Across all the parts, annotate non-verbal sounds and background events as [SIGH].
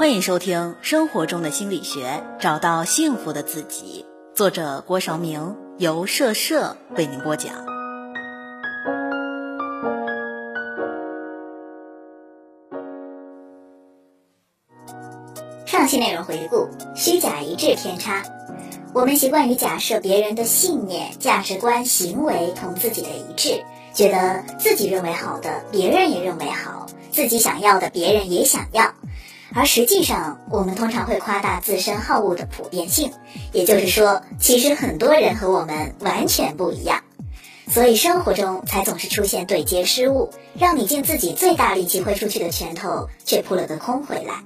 欢迎收听《生活中的心理学》，找到幸福的自己。作者郭韶明，由社社为您播讲。上期内容回顾：虚假一致偏差。我们习惯于假设别人的信念、价值观、行为同自己的一致，觉得自己认为好的，别人也认为好；自己想要的，别人也想要。而实际上，我们通常会夸大自身好恶的普遍性，也就是说，其实很多人和我们完全不一样，所以生活中才总是出现对接失误，让你尽自己最大力气挥出去的拳头，却扑了个空回来。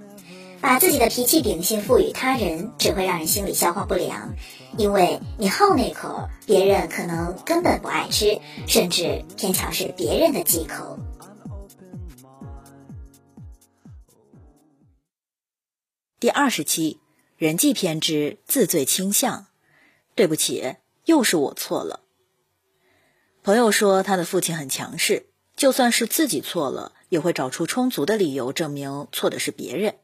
把自己的脾气秉性赋予他人，只会让人心里消化不良，因为你好那口，别人可能根本不爱吃，甚至偏巧是别人的忌口。第二十期，人际偏执、自罪倾向。对不起，又是我错了。朋友说他的父亲很强势，就算是自己错了，也会找出充足的理由证明错的是别人。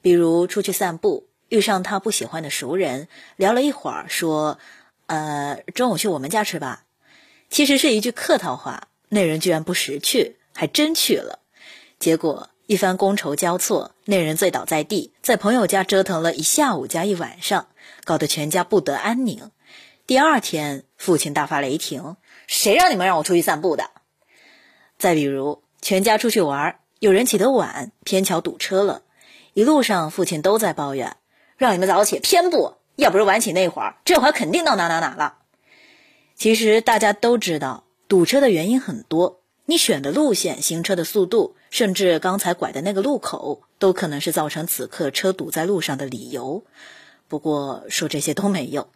比如出去散步，遇上他不喜欢的熟人，聊了一会儿，说：“呃，中午去我们家吃吧。”其实是一句客套话，那人居然不识趣，还真去了。结果一番觥筹交错，那人醉倒在地，在朋友家折腾了一下午加一晚上，搞得全家不得安宁。第二天，父亲大发雷霆：“谁让你们让我出去散步的？”再比如，全家出去玩，有人起得晚，偏巧堵车了。一路上，父亲都在抱怨：“让你们早起偏不，要不是晚起那会儿，这会儿肯定到哪哪哪了。”其实大家都知道，堵车的原因很多，你选的路线、行车的速度，甚至刚才拐的那个路口，都可能是造成此刻车堵在路上的理由。不过说这些都没用，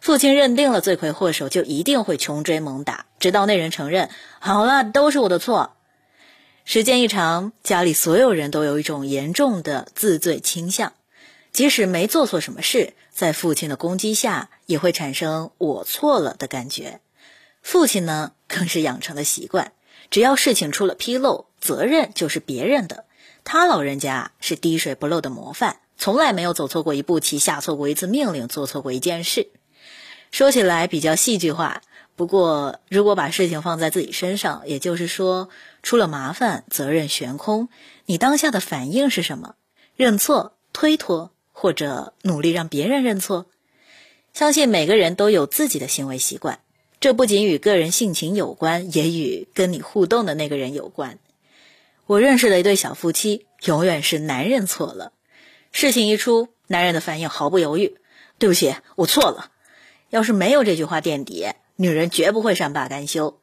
父亲认定了罪魁祸首，就一定会穷追猛打，直到那人承认：“好了，都是我的错。”时间一长，家里所有人都有一种严重的自罪倾向，即使没做错什么事，在父亲的攻击下，也会产生“我错了”的感觉。父亲呢，更是养成了习惯，只要事情出了纰漏，责任就是别人的。他老人家是滴水不漏的模范，从来没有走错过一步棋，下错过一次命令，做错过一件事。说起来比较戏剧化。不过，如果把事情放在自己身上，也就是说出了麻烦，责任悬空，你当下的反应是什么？认错、推脱，或者努力让别人认错？相信每个人都有自己的行为习惯，这不仅与个人性情有关，也与跟你互动的那个人有关。我认识的一对小夫妻，永远是男人错了，事情一出，男人的反应毫不犹豫：“对不起，我错了。”要是没有这句话垫底。女人绝不会善罢甘休，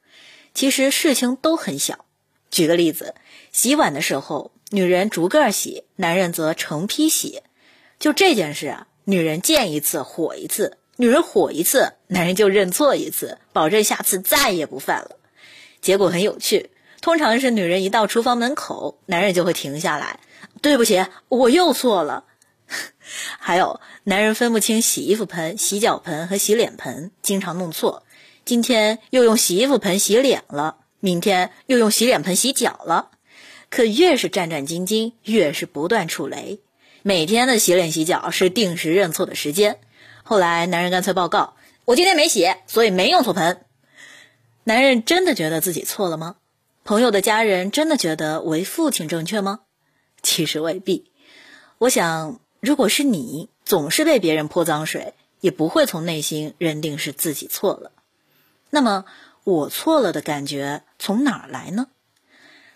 其实事情都很小。举个例子，洗碗的时候，女人逐个洗，男人则成批洗。就这件事啊，女人见一次火一次，女人火一次，男人就认错一次，保证下次再也不犯了。结果很有趣，通常是女人一到厨房门口，男人就会停下来，对不起，我又错了。[LAUGHS] 还有，男人分不清洗衣服盆、洗脚盆和洗脸盆，经常弄错。今天又用洗衣服盆洗脸了，明天又用洗脸盆洗脚了，可越是战战兢兢，越是不断触雷。每天的洗脸洗脚是定时认错的时间。后来男人干脆报告：“我今天没洗，所以没用错盆。”男人真的觉得自己错了吗？朋友的家人真的觉得为父亲正确吗？其实未必。我想，如果是你，总是被别人泼脏水，也不会从内心认定是自己错了。那么我错了的感觉从哪儿来呢？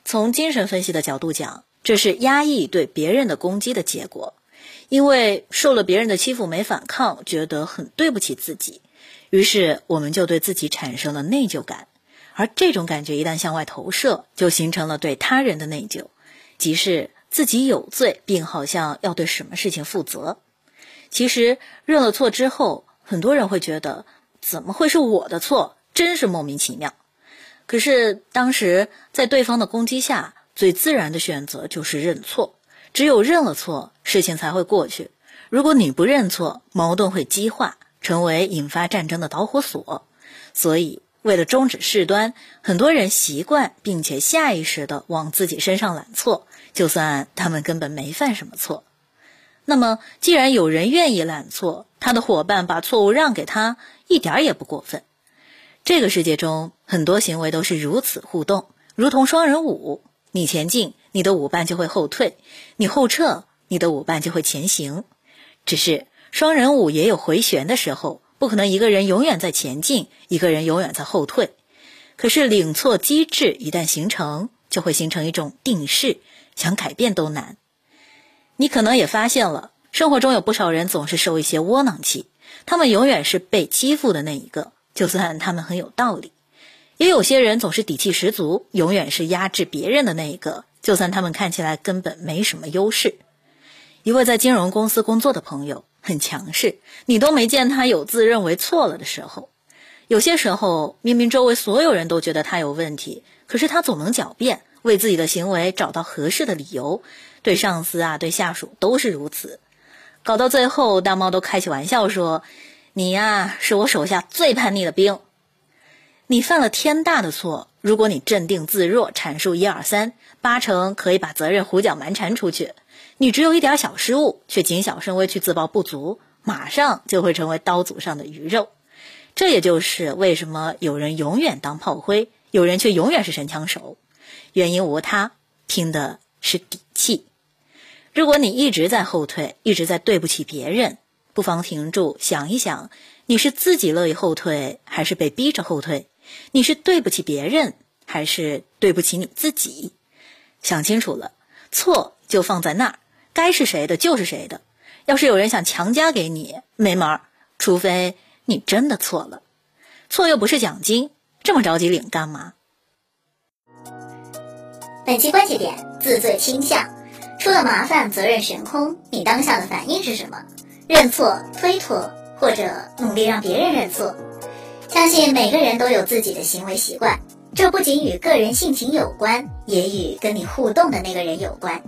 从精神分析的角度讲，这是压抑对别人的攻击的结果。因为受了别人的欺负没反抗，觉得很对不起自己，于是我们就对自己产生了内疚感。而这种感觉一旦向外投射，就形成了对他人的内疚，即是自己有罪，并好像要对什么事情负责。其实认了错之后，很多人会觉得怎么会是我的错？真是莫名其妙，可是当时在对方的攻击下，最自然的选择就是认错。只有认了错，事情才会过去。如果你不认错，矛盾会激化，成为引发战争的导火索。所以，为了终止事端，很多人习惯并且下意识的往自己身上揽错，就算他们根本没犯什么错。那么既然有人愿意揽错，他的伙伴把错误让给他，一点也不过分。这个世界中很多行为都是如此互动，如同双人舞，你前进，你的舞伴就会后退；你后撤，你的舞伴就会前行。只是双人舞也有回旋的时候，不可能一个人永远在前进，一个人永远在后退。可是领错机制一旦形成，就会形成一种定势，想改变都难。你可能也发现了，生活中有不少人总是受一些窝囊气，他们永远是被欺负的那一个，就算他们很有道理；也有些人总是底气十足，永远是压制别人的那一个，就算他们看起来根本没什么优势。一位在金融公司工作的朋友很强势，你都没见他有自认为错了的时候。有些时候，明明周围所有人都觉得他有问题，可是他总能狡辩，为自己的行为找到合适的理由。对上司啊，对下属都是如此，搞到最后，大猫都开起玩笑说：“你呀，是我手下最叛逆的兵。你犯了天大的错，如果你镇定自若，阐述一二三，八成可以把责任胡搅蛮缠出去。你只有一点小失误，却谨小慎微去自曝不足，马上就会成为刀俎上的鱼肉。”这也就是为什么有人永远当炮灰，有人却永远是神枪手。原因无他，拼的是底气。如果你一直在后退，一直在对不起别人，不妨停住，想一想：你是自己乐意后退，还是被逼着后退？你是对不起别人，还是对不起你自己？想清楚了，错就放在那儿，该是谁的就是谁的。要是有人想强加给你，没门儿，除非。你真的错了，错又不是奖金，这么着急领干嘛？本期关节点：自罪倾向，出了麻烦责任悬空，你当下的反应是什么？认错、推脱，或者努力让别人认错？相信每个人都有自己的行为习惯，这不仅与个人性情有关，也与跟你互动的那个人有关。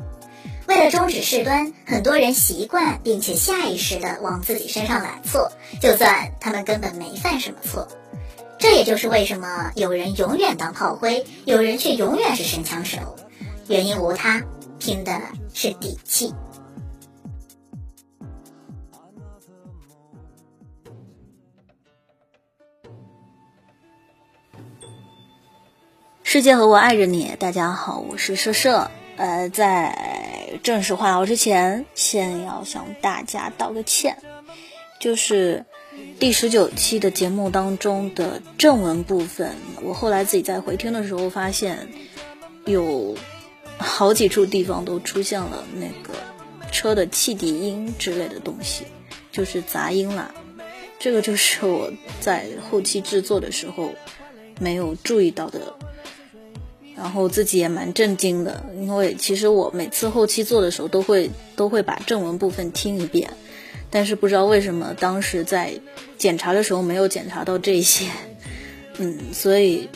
为了终止事端，很多人习惯并且下意识地往自己身上揽错，就算他们根本没犯什么错。这也就是为什么有人永远当炮灰，有人却永远是神枪手。原因无他，拼的是底气。世界和我爱着你，大家好，我是社社。呃，在正式话聊之前，先要向大家道个歉，就是第十九期的节目当中的正文部分，我后来自己在回听的时候发现，有好几处地方都出现了那个车的汽笛音之类的东西，就是杂音啦。这个就是我在后期制作的时候没有注意到的。然后自己也蛮震惊的，因为其实我每次后期做的时候都会都会把正文部分听一遍，但是不知道为什么当时在检查的时候没有检查到这些，[LAUGHS] 嗯，所以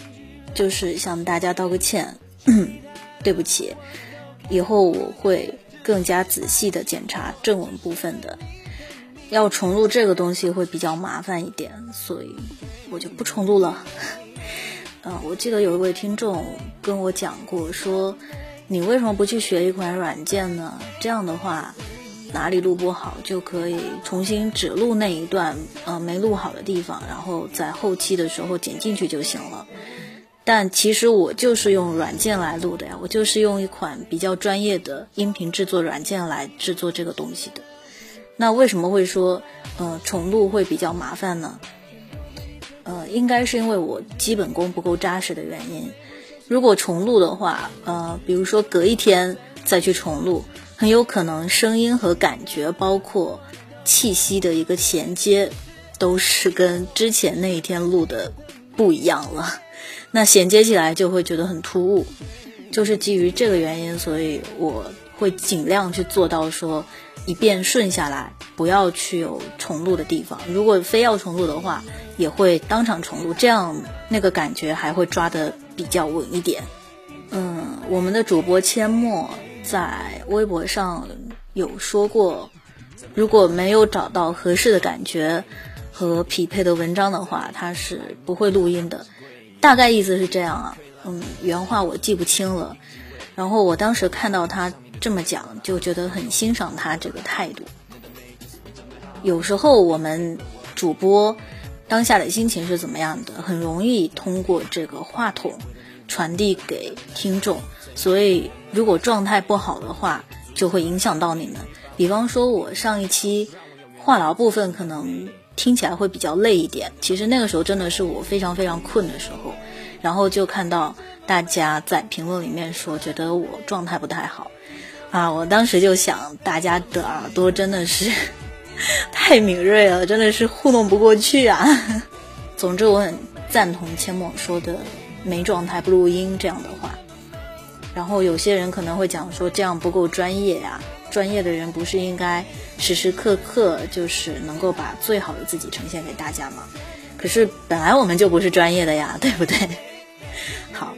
就是向大家道个歉，[COUGHS] 对不起，以后我会更加仔细的检查正文部分的，要重录这个东西会比较麻烦一点，所以我就不重录了。呃，我记得有一位听众跟我讲过，说你为什么不去学一款软件呢？这样的话，哪里录不好就可以重新只录那一段呃没录好的地方，然后在后期的时候剪进去就行了。但其实我就是用软件来录的呀，我就是用一款比较专业的音频制作软件来制作这个东西的。那为什么会说呃重录会比较麻烦呢？应该是因为我基本功不够扎实的原因。如果重录的话，呃，比如说隔一天再去重录，很有可能声音和感觉，包括气息的一个衔接，都是跟之前那一天录的不一样了。那衔接起来就会觉得很突兀。就是基于这个原因，所以我会尽量去做到说一遍顺下来，不要去有重录的地方。如果非要重录的话，也会当场重录，这样那个感觉还会抓得比较稳一点。嗯，我们的主播阡陌在微博上有说过，如果没有找到合适的感觉和匹配的文章的话，他是不会录音的。大概意思是这样啊，嗯，原话我记不清了。然后我当时看到他这么讲，就觉得很欣赏他这个态度。有时候我们主播当下的心情是怎么样的，很容易通过这个话筒传递给听众。所以如果状态不好的话，就会影响到你们。比方说，我上一期话痨部分可能听起来会比较累一点，其实那个时候真的是我非常非常困的时候，然后就看到大家在评论里面说觉得我状态不太好，啊，我当时就想，大家的耳朵真的是 [LAUGHS] 太敏锐了，真的是糊弄不过去啊。总之，我很赞同阡陌说的“没状态不录音”这样的话。然后有些人可能会讲说这样不够专业呀。专业的人不是应该时时刻刻就是能够把最好的自己呈现给大家吗？可是本来我们就不是专业的呀，对不对？[LAUGHS] 好，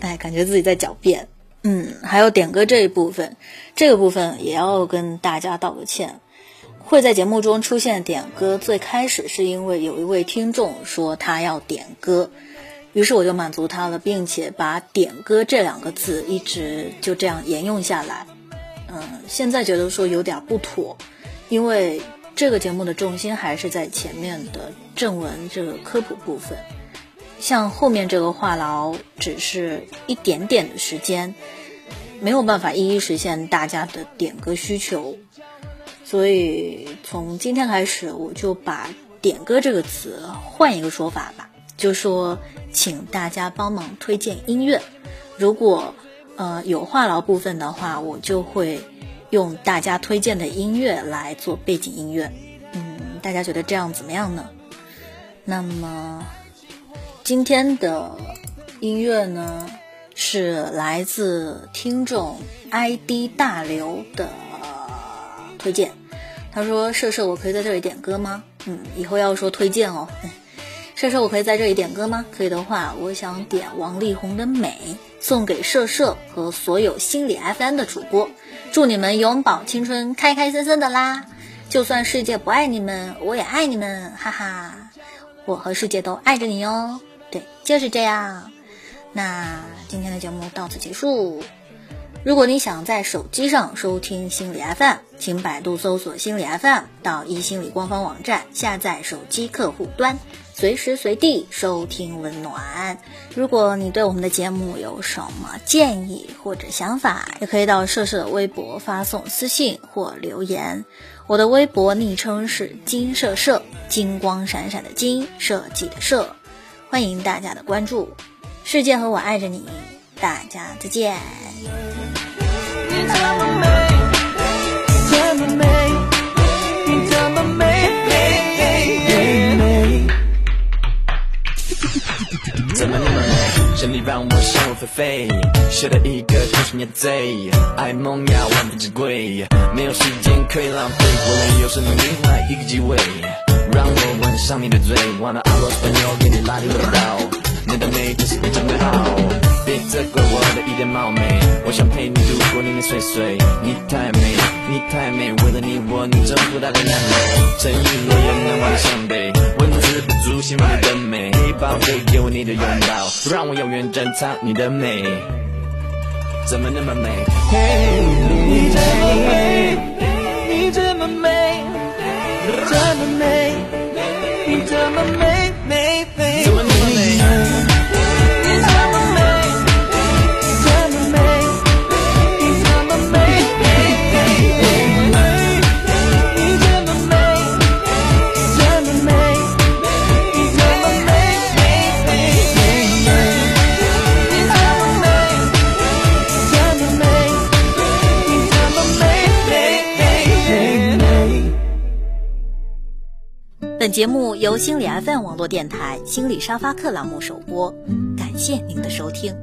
哎，感觉自己在狡辩。嗯，还有点歌这一部分，这个部分也要跟大家道个歉。会在节目中出现点歌，最开始是因为有一位听众说他要点歌，于是我就满足他了，并且把点歌这两个字一直就这样沿用下来。嗯，现在觉得说有点不妥，因为这个节目的重心还是在前面的正文这个科普部分，像后面这个话痨只是一点点的时间，没有办法一一实现大家的点歌需求，所以从今天开始我就把点歌这个词换一个说法吧，就说请大家帮忙推荐音乐，如果。呃，有话痨部分的话，我就会用大家推荐的音乐来做背景音乐。嗯，大家觉得这样怎么样呢？那么今天的音乐呢，是来自听众 ID 大刘的推荐。他说：“射射，我可以在这里点歌吗？”嗯，以后要说推荐哦。[LAUGHS] 射射，我可以在这里点歌吗？可以的话，我想点王力宏的《美》。送给社社和所有心理 FM 的主播，祝你们永葆青春，开开心心的啦！就算世界不爱你们，我也爱你们，哈哈！我和世界都爱着你哟。就是这样。那今天的节目到此结束。如果你想在手机上收听心理 FM，请百度搜索心理 FM，到一心理官方网站下载手机客户端。随时随地收听温暖。如果你对我们的节目有什么建议或者想法，也可以到社社的微博发送私信或留言。我的微博昵称是金社社，金光闪闪的金，设计的设，欢迎大家的关注。世界和我爱着你，大家再见。怎么那么美？是你让我想入非非，写了一个爱梦呀万分之贵，没有时间可以浪费，无论有什么另外一个机会，让我吻上你的嘴，wanna I lost my you，给你拉里拉到，你的美真是真的好。别责怪我的一点冒昧，我想陪你度过年年岁岁。你太美，你太美，为了你我能征服大地南北。沉鱼落雁难忘的伤悲，文字不足形容你的美。宝贝，给我你的拥抱，让我永远珍藏你的美。怎么那么美？你这么美，你这么美，这么美，你这么美，美？节目由心理 FM 网络电台心理沙发客栏目首播，感谢您的收听。